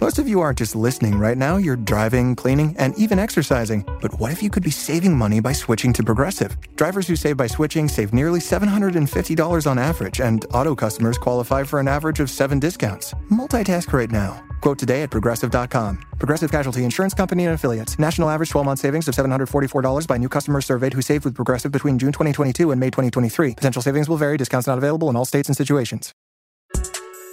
Most of you aren't just listening right now, you're driving, cleaning, and even exercising. But what if you could be saving money by switching to Progressive? Drivers who save by switching save nearly $750 on average, and auto customers qualify for an average of seven discounts. Multitask right now. Quote today at progressive.com. Progressive Casualty Insurance Company and Affiliates. National average 12 month savings of $744 by new customers surveyed who saved with Progressive between June 2022 and May 2023. Potential savings will vary, discounts not available in all states and situations.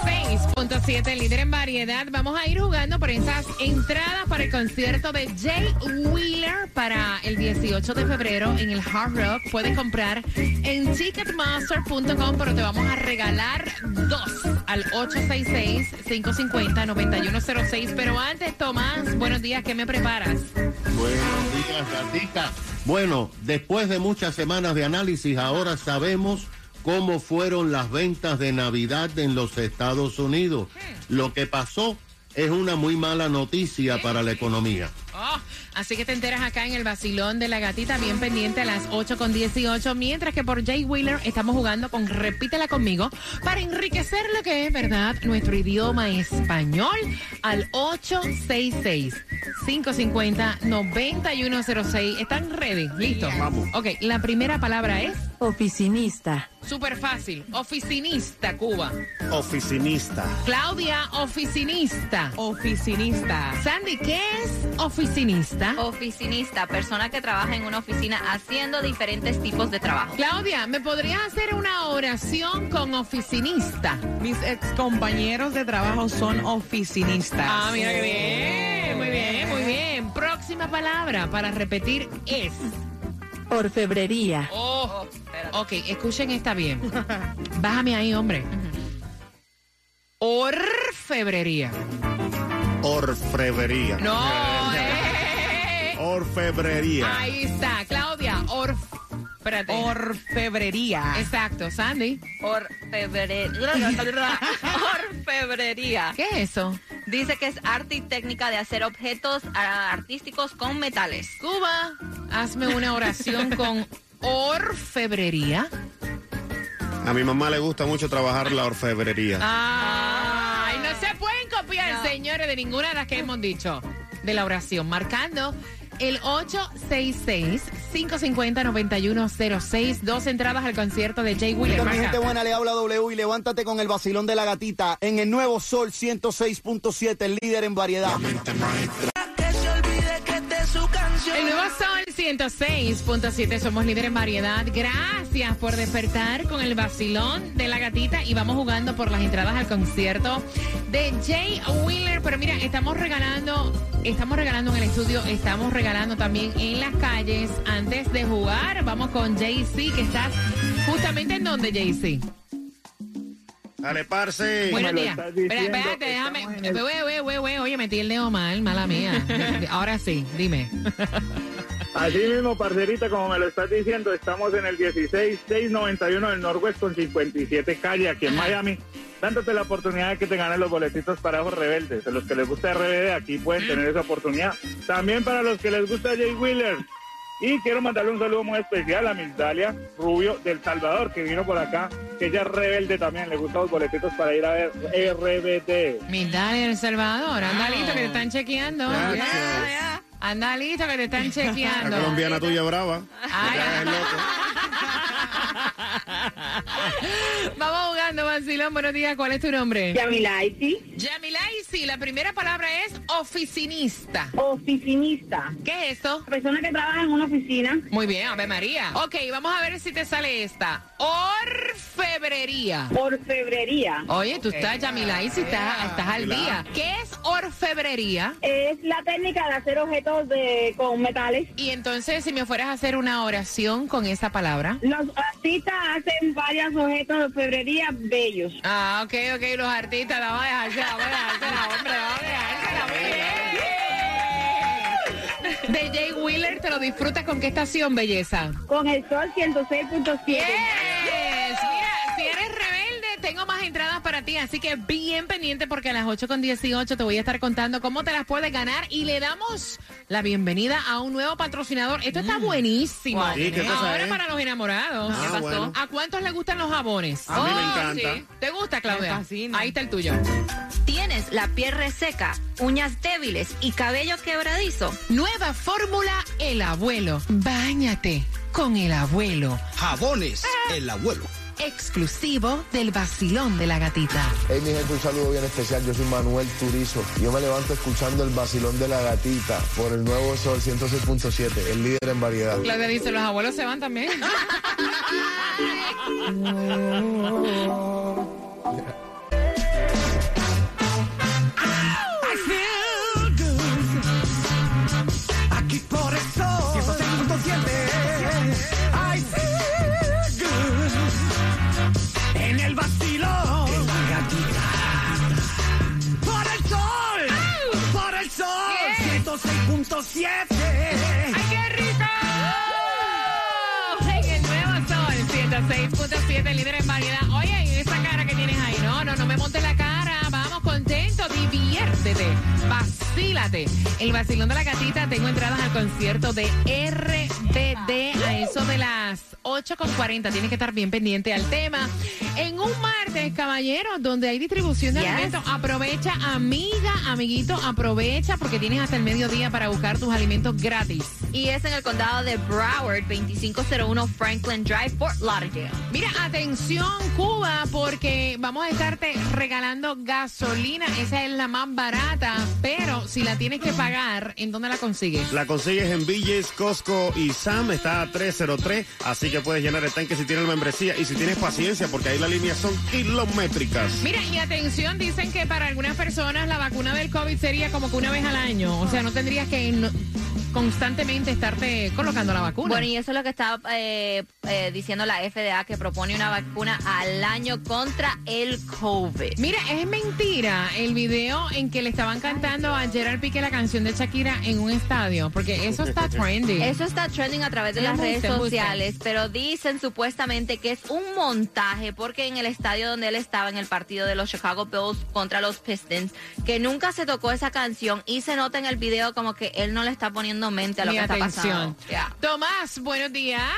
106.7, líder en variedad. Vamos a ir jugando por esas entradas para el concierto de Jay Wheeler para el 18 de febrero en el Hard Rock. Puedes comprar en ticketmaster.com, pero te vamos a regalar dos al 866-550-9106. Pero antes, Tomás, buenos días, ¿qué me preparas? Buenos días, Gatica. Bueno, después de muchas semanas de análisis, ahora sabemos cómo fueron las ventas de Navidad en los Estados Unidos. Lo que pasó es una muy mala noticia para la economía. Así que te enteras acá en el vacilón de la gatita, bien pendiente a las 8 con 18, mientras que por Jay Wheeler estamos jugando con Repítela conmigo para enriquecer lo que es, ¿verdad?, nuestro idioma español al 866-550-9106. ¿Están ready? ¿Listo? Vamos. Ok, la primera palabra es Oficinista. súper fácil. Oficinista, Cuba. Oficinista. Claudia, oficinista. Oficinista. Sandy, ¿qué es oficinista? Oficinista, persona que trabaja en una oficina haciendo diferentes tipos de trabajo. Claudia, ¿me podrías hacer una oración con oficinista? Mis ex compañeros de trabajo son oficinistas. Ah, mira qué bien. Muy bien, muy bien. Próxima palabra para repetir es. Orfebrería. Oh, ok, escuchen esta bien. Bájame ahí, hombre. Orfebrería. Orfebrería. No. Orfebrería. Ahí está, Claudia. Orf. Espérate. Orfebrería. Exacto, Sandy. Orfebrería. Orfebrería. ¿Qué es eso? Dice que es arte y técnica de hacer objetos ah, artísticos con metales. Cuba, hazme una oración con orfebrería. A mi mamá le gusta mucho trabajar la orfebrería. Ay, no se pueden copiar, señores, de ninguna de las que hemos dicho de la oración. Marcando el 866-550-9106. Dos entradas al concierto de Jay Wheeler. Mi gente buena, le habla W y levántate con el vacilón de la gatita en el nuevo Sol 106.7, el líder en variedad. El nuevo Sol 106.7, somos líder en variedad. Gracias por despertar con el vacilón de la gatita y vamos jugando por las entradas al concierto de Jay Wheeler. Pero mira, estamos regalando, estamos regalando en el estudio, estamos regalando también en las calles. Antes de jugar, vamos con JC, que estás justamente en donde, JC. Dale, parce. Buenos días. Espera, espérate, déjame. Güey, güey, güey, güey, Oye, metí el dedo mal, mala mía. Ahora sí, dime. Así mismo, parcerita, como me lo estás diciendo, estamos en el 16691 del Norwest con 57 calle aquí en Miami, dándote la oportunidad de que te ganes los boletitos para Ojos Rebeldes. A los que les gusta RBD, aquí pueden tener esa oportunidad. También para los que les gusta Jay Wheeler, Y quiero mandarle un saludo muy especial a Miss Dalia Rubio del Salvador, que vino por acá, que ella es rebelde también, le gustan los boletitos para ir a ver RBD. Mil dale El Salvador. Anda listo que te están chequeando. Anda listo que te están chequeando. La colombiana tuya brava. Ay. Vamos jugando, Vacilón. Buenos días. ¿Cuál es tu nombre? Yamilaisi. Yamilaisi. La primera palabra es oficinista. Oficinista. ¿Qué es esto? Persona que trabaja en una oficina. Muy bien, Ave María. Ok, vamos a ver si te sale esta. Orfebrería. Orfebrería. Oye, tú estás, Yamilaisi, estás, estás al día. ¿Qué es orfebrería? Es la técnica de hacer objetos de, con metales. Y entonces, si me fueras a hacer una oración con esa palabra. Los artistas hacen varios objetos de orfebrería bellos. Ah, ok, ok, los artistas, a dejársela, vamos a dejársela, hombre, vamos a dejársela, muy bien. De Jay Wheeler, ¿te lo disfrutas con qué estación, belleza? Con el sol 106.7. Yes. Entradas para ti, así que bien pendiente porque a las 8 con 18 te voy a estar contando cómo te las puedes ganar y le damos la bienvenida a un nuevo patrocinador. Esto está buenísimo. Sí, ¿qué cosa Ahora es? para los enamorados. Ah, ¿Qué pasó? bueno. ¿A cuántos les gustan los jabones? A mí me Oh, encanta. sí. ¿Te gusta, Claudia? Me fascina. Ahí está el tuyo. ¿Tienes la piel reseca, uñas débiles y cabello quebradizo? Nueva fórmula El Abuelo. Báñate con El Abuelo. Jabones, el abuelo. Exclusivo del vacilón de la gatita. Hey, mi gente, un saludo bien especial. Yo soy Manuel Turizo. Yo me levanto escuchando el vacilón de la gatita por el nuevo Sol 106.7, el líder en variedad. Claudia dice, los abuelos se van también. ¡Ay, qué rico! En el nuevo sol, 106.7, líder en variedad. Oye, ¿y esa cara que tienes ahí? No, no, no me montes la cara Vamos, contento, diviértete, vacílate. El vacilón de la gatita, tengo entradas al concierto de RBD a eso de las 8.40. Tienes que estar bien pendiente al tema. En un martes, caballeros, donde hay distribución de Yes. alimentos, aprovecha, amiga, amiguito, aprovecha porque tienes hasta el mediodía para buscar tus alimentos gratis. Y es en el condado de Broward, 2501 Franklin Drive, Fort Lauderdale. Mira, atención Cuba, porque vamos a estarte regalando gasolina. Esa es la más barata, pero si la tienes que pagar, ¿en dónde la consigues? La consigues en Villes, Costco y Sam, está a 303, así que puedes llenar el tanque si tienes membresía y si tienes paciencia, porque ahí las líneas son kilométricas. Mira, y atención, dicen que para algunas personas la vacuna del COVID sería como que una vez al año. O sea, no tendrías que no- constantemente estarte colocando la vacuna. Bueno, y eso es lo que está eh, eh, diciendo la FDA, que propone una vacuna al año contra el COVID. Mira, es mentira el video en que le estaban cantando a Gerard Piqué la canción de Shakira en un estadio, porque eso está trendy. Eso está trending a través de las redes sociales, pero dicen supuestamente que es un montaje porque en el estadio donde él estaba en el partido de los Chicago Bulls contra los Pistons, que nunca se tocó esa canción y se nota en el video como que él no le está poniendo mente a lo Mi que está atención. pasando. Ya. Tomás, buenos días.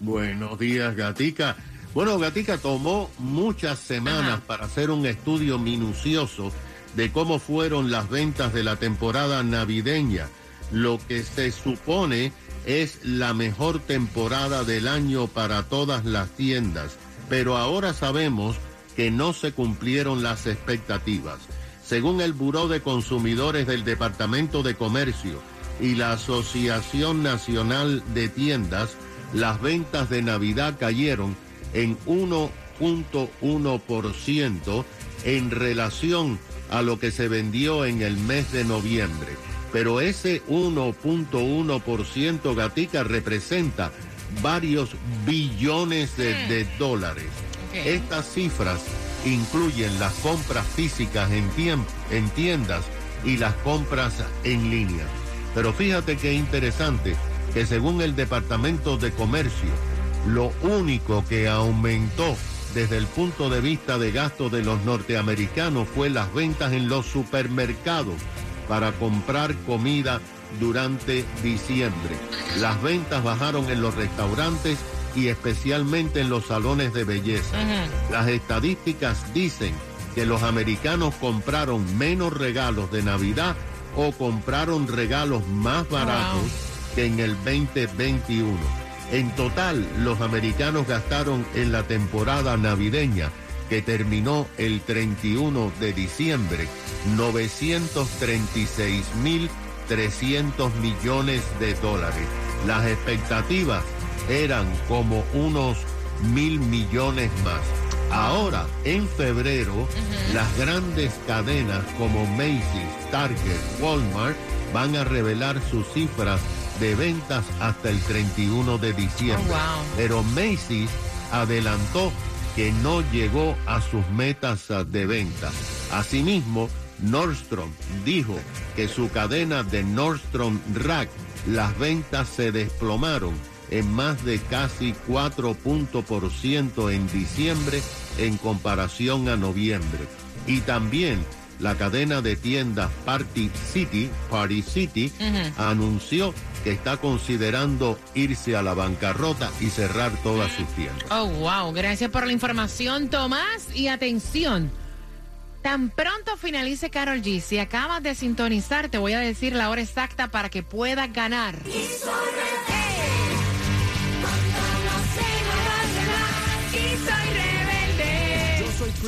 Buenos días, Gatica. Bueno, Gatica tomó muchas semanas para hacer un estudio minucioso de cómo fueron las ventas de la temporada navideña, lo que se supone es la mejor temporada del año para todas las tiendas, pero ahora sabemos que no se cumplieron las expectativas. Según el Buró de Consumidores del Departamento de Comercio y la Asociación Nacional de Tiendas, las ventas de Navidad cayeron en 1.1% en relación a lo que se vendió en el mes de noviembre. Pero ese 1.1% gatica representa varios billones de, de dólares. Estas cifras incluyen las compras físicas en tiendas y las compras en línea. Pero fíjate qué interesante que según el Departamento de Comercio, lo único que aumentó desde el punto de vista de gasto de los norteamericanos fue las ventas en los supermercados para comprar comida durante diciembre. Las ventas bajaron en los restaurantes y especialmente en los salones de belleza. Las estadísticas dicen que los americanos compraron menos regalos de Navidad o compraron regalos más baratos que en el 2021. En total, los americanos gastaron en la temporada navideña que terminó el 31 de diciembre 936.300 millones de dólares. Las expectativas eran como unos mil millones más. Ahora, en febrero, las grandes cadenas como Macy's, Target, Walmart van a revelar sus cifras de ventas hasta el 31 de diciembre. Pero Macy's adelantó que no llegó a sus metas de venta. Asimismo, Nordstrom dijo que su cadena de Nordstrom Rack, las ventas se desplomaron en más de casi 4 puntos por ciento en diciembre en comparación a noviembre. Y también la cadena de tiendas Party City, Party City, anunció que está considerando irse a la bancarrota y cerrar todas sus tiendas. Oh, wow. Gracias por la información, Tomás. Y atención. Tan pronto finalice Carol G, si acabas de sintonizar, te voy a decir la hora exacta para que puedas ganar. Yo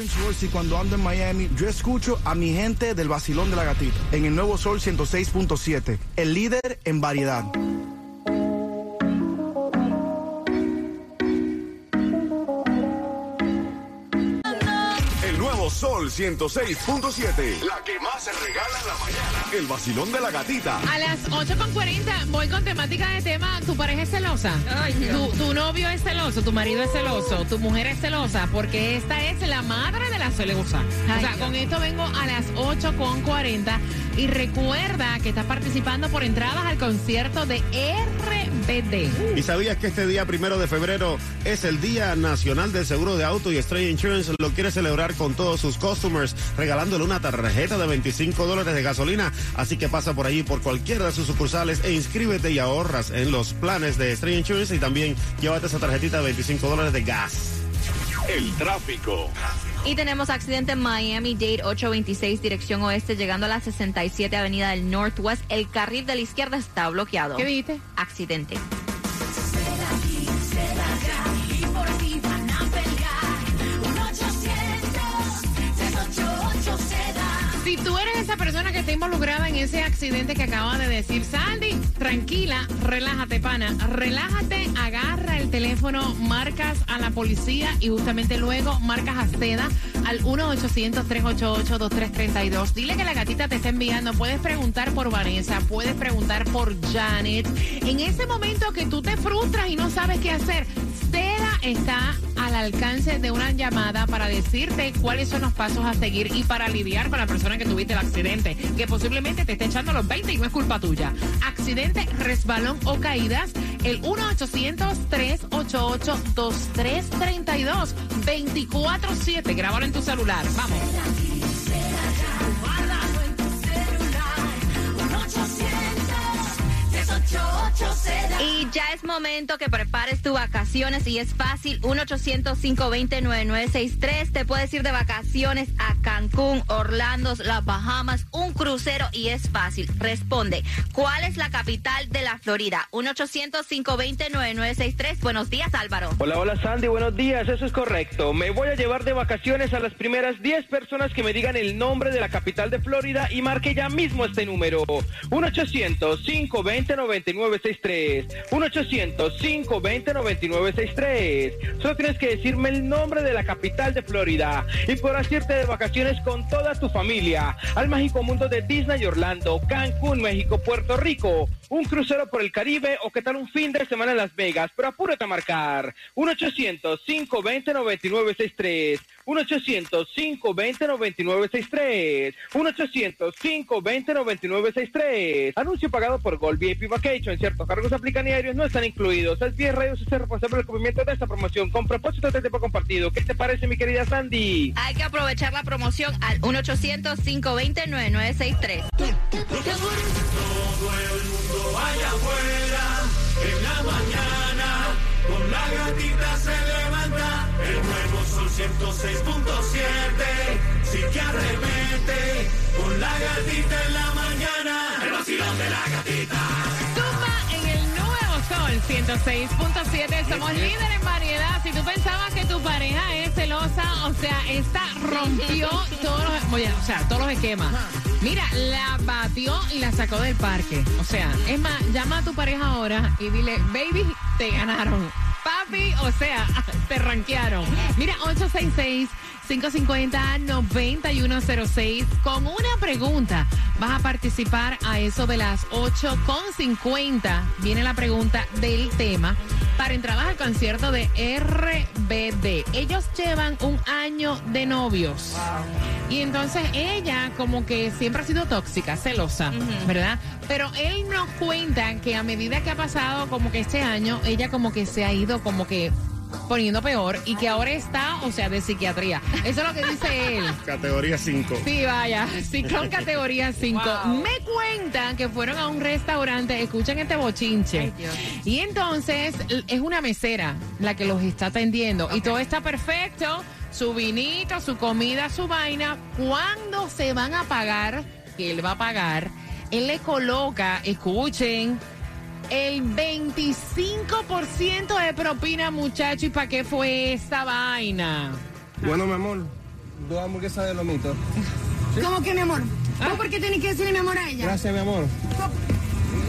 Y cuando ando en Miami, yo escucho a mi gente del vacilón de la gatita en el nuevo Sol 106.7, el líder en variedad. El nuevo Sol 106.7. La que más se regala en la mañana. El vacilón de la gatita. A las 8.40 voy con temática de tema, tu pareja es celosa, tu, tu novio es celoso, tu marido es celoso, tu mujer es celosa, porque esta es la madre de la celosa. o sea, con esto vengo a las 8.40 y recuerda que estás participando por entradas al concierto de ¿Y sabías que este día primero de febrero es el Día Nacional del Seguro de Auto y Estrella Insurance lo quiere celebrar con todos sus customers, regalándole una tarjeta de 25 dólares de gasolina? Así que pasa por allí por cualquiera de sus sucursales e inscríbete y ahorras en los planes de Estrella Insurance y también llévate esa tarjetita de 25 dólares de gas. El tráfico. Y tenemos accidente en Miami Dade 826 dirección oeste llegando a la 67 avenida del Northwest. El carril de la izquierda está bloqueado. ¿Qué viste? Accidente. Involucrada en ese accidente que acaba de decir Sandy, tranquila, relájate, pana, relájate, agarra el teléfono, marcas a la policía y justamente luego marcas a Seda al 1-800-388-2332. Dile que la gatita te está enviando. Puedes preguntar por Vanessa, puedes preguntar por Janet. En ese momento que tú te frustras y no sabes qué hacer, Seda está al alcance de una llamada para decirte cuáles son los pasos a seguir y para lidiar con la persona que tuviste el accidente, que posiblemente te esté echando los 20 y no es culpa tuya. Accidente, resbalón o caídas, el 1-800-388-2332, 24-7. Grábalo en tu celular. Vamos. Y ya es momento que prepares tus vacaciones y es fácil. 1-800-520-9963. Te puedes ir de vacaciones a Cancún, Orlando, las Bahamas, un crucero y es fácil. Responde, ¿cuál es la capital de la Florida? 1-800-520-9963. Buenos días, Álvaro. Hola, hola Sandy, buenos días, eso es correcto. Me voy a llevar de vacaciones a las primeras 10 personas que me digan el nombre de la capital de Florida y marque ya mismo este número. 1-800-520-9963. 1-800-520-9963. Solo tienes que decirme el nombre de la capital de Florida y podrás irte de vacaciones con toda tu familia al mágico mundo de Disney Orlando, Cancún, México, Puerto Rico, un crucero por el Caribe o qué tal un fin de semana en Las Vegas. Pero apúrate a marcar 1-800-520-9963. 1-800-520-9963. 1-800-520-9963. Anuncio pagado por Gold VIP Vacation. Ciertos cargos aplican y aéreos no están incluidos. El 10 radios es responsable del cumplimiento de esta promoción con propósito de tiempo compartido. ¿Qué te parece, mi querida Sandy? Hay que aprovechar la promoción al 1-800-520-9963. Todo el mundo allá afuera, en la mañana, con la gatita se levanta, el nuevo sol 106.7, sí que arremete, con la gatita en la mañana, el vacilón de la gatita. En el nuevo Sol 106.7. Somos líderes en variedad. Si tú pensabas que tu pareja es celosa, o sea, esta rompió todos los, o sea, todos los esquemas. Mira, la batió y la sacó del parque. O sea, es más, llama a tu pareja ahora y dile, baby, te ganaron. Papi, o sea, te ranquearon. Mira, 866 550-9106 con una pregunta. Vas a participar a eso de las 8.50. Viene la pregunta del tema para entradas al concierto de RBD. Ellos llevan un año de novios. Y entonces ella como que siempre ha sido tóxica, celosa, ¿verdad? Pero él nos cuenta que a medida que ha pasado como que este año, ella como que se ha ido como que poniendo peor y que ahora está, o sea, de psiquiatría. Eso es lo que dice él. Categoría 5. Sí, vaya, ciclón categoría 5. Me cuentan que fueron a un restaurante, escuchen este bochinche. y entonces es una mesera la que los está atendiendo y todo está perfecto, su vinito, su comida, su vaina. Cuando se van a pagar, que él va a pagar, él le coloca, escuchen, el 25% de propina, muchacho. ¿Y para qué fue esa vaina? Bueno, mi amor, dos hamburguesas de lomito. ¿Cómo que mi amor? ¿Vos por qué tenés que decirle mi amor a ella? Gracias, mi amor.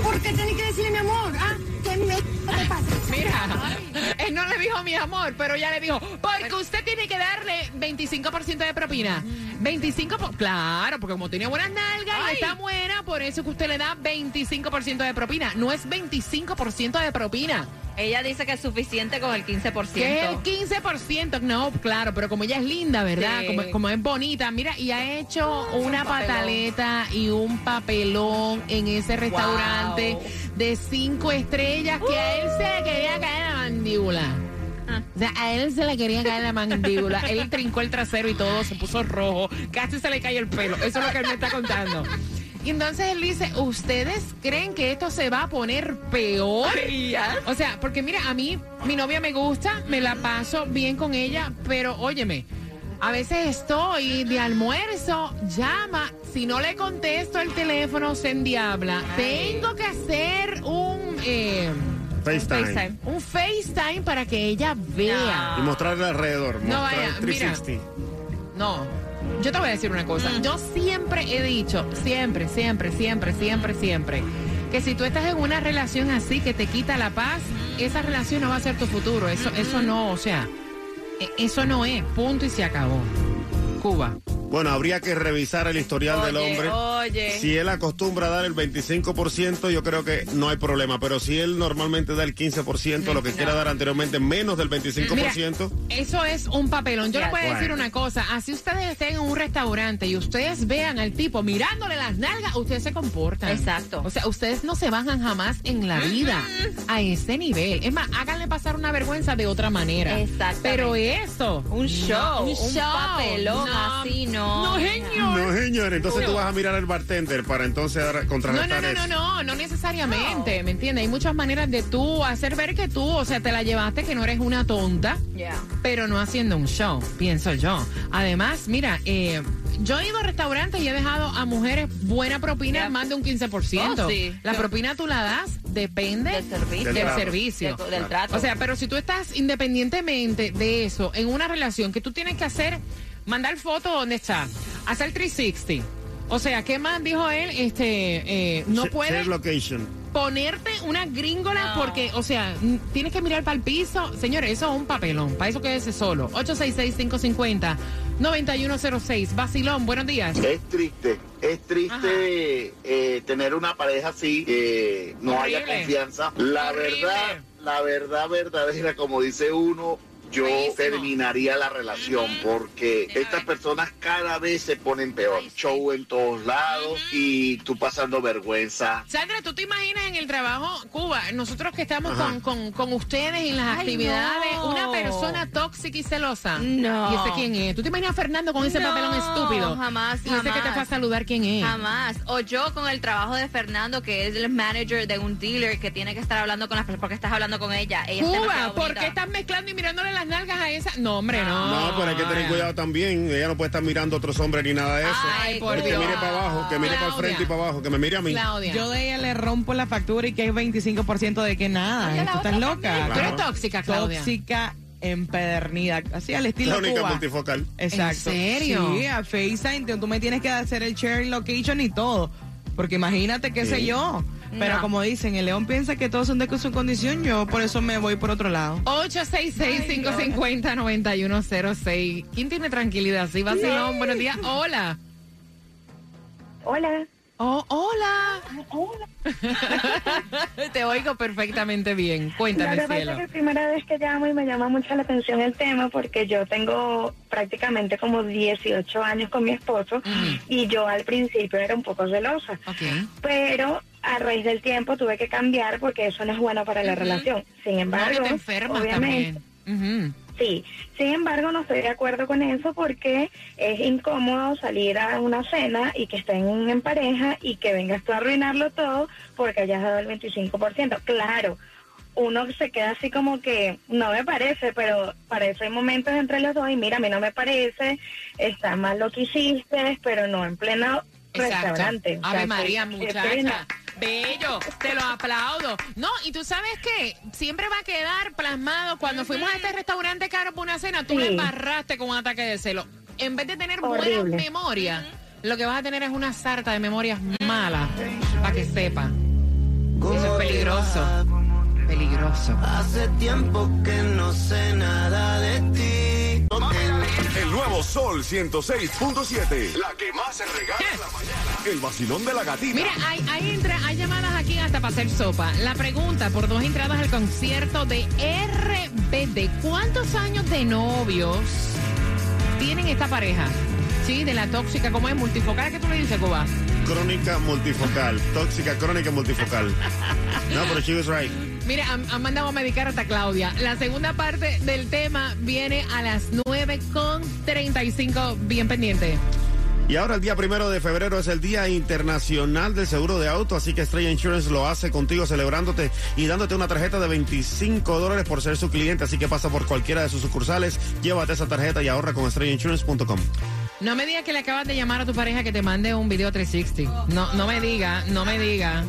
¿Por qué tenés que decirle mi amor? ¿Ah? ¿Qué me te pasa? Mira, él no le dijo mi amor, pero ya le dijo, porque usted tiene que darle 25% de propina. 25%, po- claro, porque como tiene buenas nalgas y está buena, por eso que usted le da 25% de propina. No es 25% de propina. Ella dice que es suficiente con el 15%. Que el 15%, no, claro, pero como ella es linda, ¿verdad? Sí. Como, como es bonita, mira, y ha hecho una papelón. pataleta y un papelón en ese restaurante de cinco estrellas que a él se quería caer la mandíbula. O sea, a él se le quería caer la mandíbula. Él trincó el trasero y todo, se puso rojo, casi se le cae el pelo. Eso es lo que él me está contando. Y entonces él dice, ¿ustedes creen que esto se va a poner peor? O sea, porque mira, a mí mi novia me gusta, me la paso bien con ella, pero óyeme, a veces estoy de almuerzo, llama, si no le contesto el teléfono se endiabla. Tengo que hacer un... eh, FaceTime. un FaceTime para que ella vea. Y mostrarle alrededor. No, mostrar vaya, 360. No, yo te voy a decir una cosa. Yo siempre he dicho, siempre, siempre, siempre, siempre, siempre, que si tú estás en una relación así que te quita la paz, esa relación no va a ser tu futuro. Eso, eso no, o sea, e- eso no es. Punto y se acabó. Cuba. Bueno, habría que revisar el historial del hombre. oye. Si él acostumbra a dar el 25%, yo creo que no hay problema. Pero si él normalmente da el 15%, lo que quiera dar anteriormente menos del 25%, Eso es un papelón. Yo les voy a Bueno. decir una cosa. Así ustedes estén en un restaurante y ustedes vean al tipo mirándole las nalgas, ustedes se comportan. Exacto. O sea, ustedes no se bajan jamás en la vida a ese nivel. Es más, háganle pasar una vergüenza de otra manera. Exactamente. Pero eso. Un show, no, un papelón así, no. No, señor. no, señor. Entonces tú vas a mirar al bartender para entonces dar- No, no, contrarrestar no, no, no, no necesariamente, ¿me entiendes? Hay muchas maneras de tú hacer ver que tú, o sea, te la llevaste, que no eres una tonta, Yeah. pero no haciendo un show, pienso yo. Además, mira, eh, yo he ido a restaurantes y he dejado a mujeres buena propina, más de un 15%. Oh, sí. La Yo- propina tú la das, depende Del servicio. del Del trato. servicio. Del- del trato. O sea, pero si tú estás independientemente de eso, en una relación que tú tienes que hacer, mandar foto donde está, hacer 360. O sea, ¿qué más dijo él? Este, eh, no puede ponerte una gringola porque, o sea, tienes que mirar para el piso. Señores, eso es un papelón. Para eso quédese solo. 866-550-9106. Vacilón, buenos días. Es triste, es triste eh, tener una pareja así, que no haya confianza. La Horrible. verdad, la verdad verdadera, como dice uno, yo terminaría la relación porque estas personas cada vez se ponen peor. Show en todos lados y tú pasando vergüenza. Sandra, ¿tú te imaginas en el trabajo, Cuba, nosotros que estamos con, con, con ustedes en las Ay, actividades, no. una persona tóxica y celosa? No. ¿Y ese quién es? ¿Tú te imaginas a Fernando con ese No, papelón estúpido? Jamás, Y ese que te jamás. fue a saludar, ¿quién es? Jamás. O yo con el trabajo de Fernando, que es el manager de un dealer que tiene que estar hablando con las personas porque estás hablando con ella. Cuba, ¿por qué estás mezclando y mirándole las nalgas a esa? No, hombre, no. No, pero hay que tener cuidado también. Ella no puede estar mirando a otros hombres ni nada de eso. Ay, por que Dios. mire para abajo, que mire para el Claudia. frente y para abajo, que me mire a mí. Yo de ella le rompo la factura y que es 25% de que nada. Oye, la ¿Tú estás loca? también. Tú eres tóxica, Claudia. Tóxica empedernida. Así al estilo Crónica Cuba. multifocal. Exacto. ¿En serio? Sí, a FaceTime tú me tienes que hacer el share location y todo. Porque imagínate, qué sé yo. Pero No. como dicen, el león piensa que todos son de su condición, yo por eso me voy por otro lado. 866-550-9106. ¿Quién tiene tranquilidad? Sí, vacilón. Buenos días. Hola. Hola. Oh, hola. Te oigo perfectamente bien. Cuéntame, pasa cielo. es que es primera vez que llamo y me llama mucho la atención el tema porque yo tengo prácticamente como 18 años con mi esposo y yo al principio era un poco celosa. Pero a raíz del tiempo tuve que cambiar porque eso no es bueno para la relación. Sin No, embargo, te enfermas obviamente, también. Sí, sin embargo no estoy de acuerdo con eso porque es incómodo salir a una cena y que estén en pareja y que vengas tú a arruinarlo todo porque hayas dado el 25%. Claro, uno se queda así como que no me parece, pero para eso hay momentos entre los dos y mira, a mí no me parece, está mal lo que hiciste, pero no en pleno restaurante. O Ave sea, María, muchacha. Bello, te lo aplaudo. No, y tú sabes que siempre va a quedar plasmado cuando fuimos a este restaurante caro por una cena, tú Sí. me embarraste con un ataque de celo. En vez de tener buenas Horrible. memorias, lo que vas a tener es una sarta de memorias malas, para que sepa. Eso es peligroso. Peligroso. Hace tiempo que no sé nada de ti. El nuevo Sol 106.7. La que más se regala en la mañana. El vacilón de la gatita. Mira, hay, hay, entra- hay llamadas aquí hasta para hacer sopa. La pregunta por dos entradas al concierto de RBD. ¿Cuántos años de novios tienen esta pareja? Sí, de la tóxica, ¿cómo es? Multifocal, ¿qué tú le dices, Cuba? Crónica multifocal. Tóxica crónica multifocal. No, pero she was right. Mira, han, han mandado a medicar hasta Claudia. La segunda parte del tema viene a las 9 con 35. Bien pendiente. Y ahora el día primero de febrero es el Día Internacional del Seguro de Auto, así que Estrella Insurance lo hace contigo celebrándote y dándote una tarjeta de 25 dólares por ser su cliente, así que pasa por cualquiera de sus sucursales, llévate esa tarjeta y ahorra con estrellainsurance.com. No me digas que le acabas de llamar a tu pareja que te mande un video 360. No, no me diga, no me diga.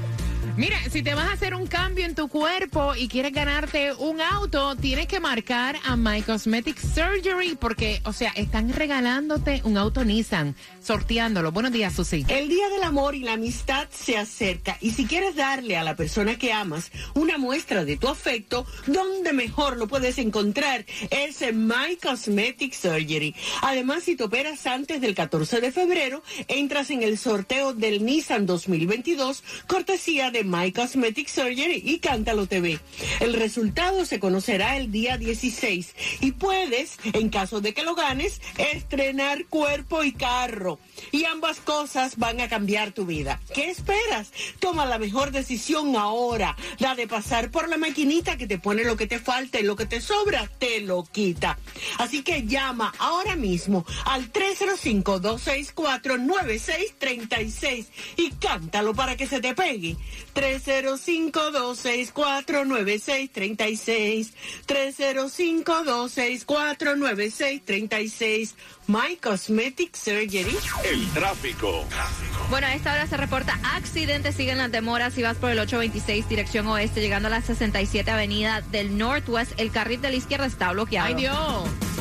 Mira, si te vas a hacer un cambio en tu cuerpo y quieres ganarte un auto, tienes que marcar a My Cosmetic Surgery porque, o sea, están regalándote un auto Nissan, sorteándolo. Buenos días, Susi. El Día del Amor y la Amistad se acerca y si quieres darle a la persona que amas una muestra de tu afecto, ¿dónde mejor lo puedes encontrar? Es en My Cosmetic Surgery. Además, si te operas antes del 14 de febrero, entras en el sorteo del Nissan 2022, cortesía de My Cosmetic Surgery y Cántalo TV. El resultado se conocerá el día 16 y puedes, en caso de que lo ganes, estrenar cuerpo y carro. Y ambas cosas van a cambiar tu vida. ¿Qué esperas? Toma la mejor decisión ahora, la de pasar por la maquinita que te pone lo que te falta y lo que te sobra te lo quita. Así que llama ahora mismo al 305-264-9636 y cántalo para que se te pegue. 305-264-9636. 305-264-9636. My Cosmetic Surgery. El tráfico. Bueno, a esta hora se reporta accidente. Siguen las demoras si vas por el 826 dirección oeste, llegando a la 67 avenida del Northwest. El carril de la izquierda está bloqueado. ¡Ay, Dios!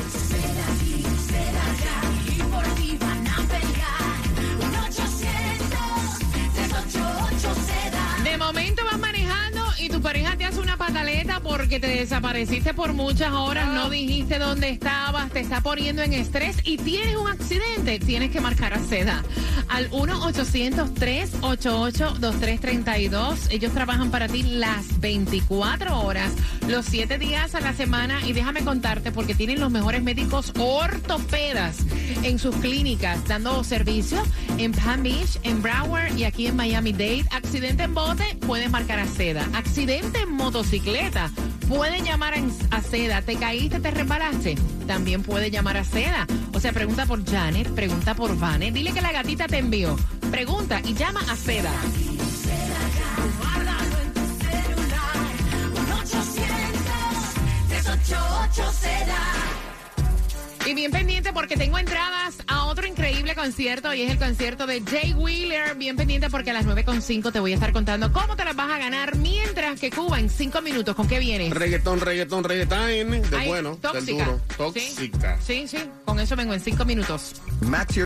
Pareja te hace una pataleta porque te desapareciste por muchas horas, no dijiste dónde estabas, te está poniendo en estrés y tienes un accidente, tienes que marcar a seda al 1-800-388-2332. Ellos trabajan para ti las 24 horas, los 7 días a la semana y déjame contarte porque tienen los mejores médicos ortopedas en sus clínicas, dando servicio en Palm Beach, en Broward y aquí en Miami-Dade. Accidente en bote, puedes marcar a seda. Accidente en motocicleta, pueden llamar a, a seda. ¿Te caíste, te reparaste? También puede llamar a seda. O sea, pregunta por Janet, pregunta por Vane. Dile que la gatita te envió. Pregunta y llama a seda. Y bien pendiente porque tengo entradas a otro increíble concierto y es el concierto de Jay Wheeler. Bien pendiente porque a las 9.5 te voy a estar contando cómo te las vas a ganar mientras que Cuba en 5 minutos. ¿Con qué vienes? Reggaetón, reggaetón, reggaetón. De Ay, bueno, del tóxica. duro. Sí. Tóxica. Sí, sí, con eso vengo en 5 minutos. Max your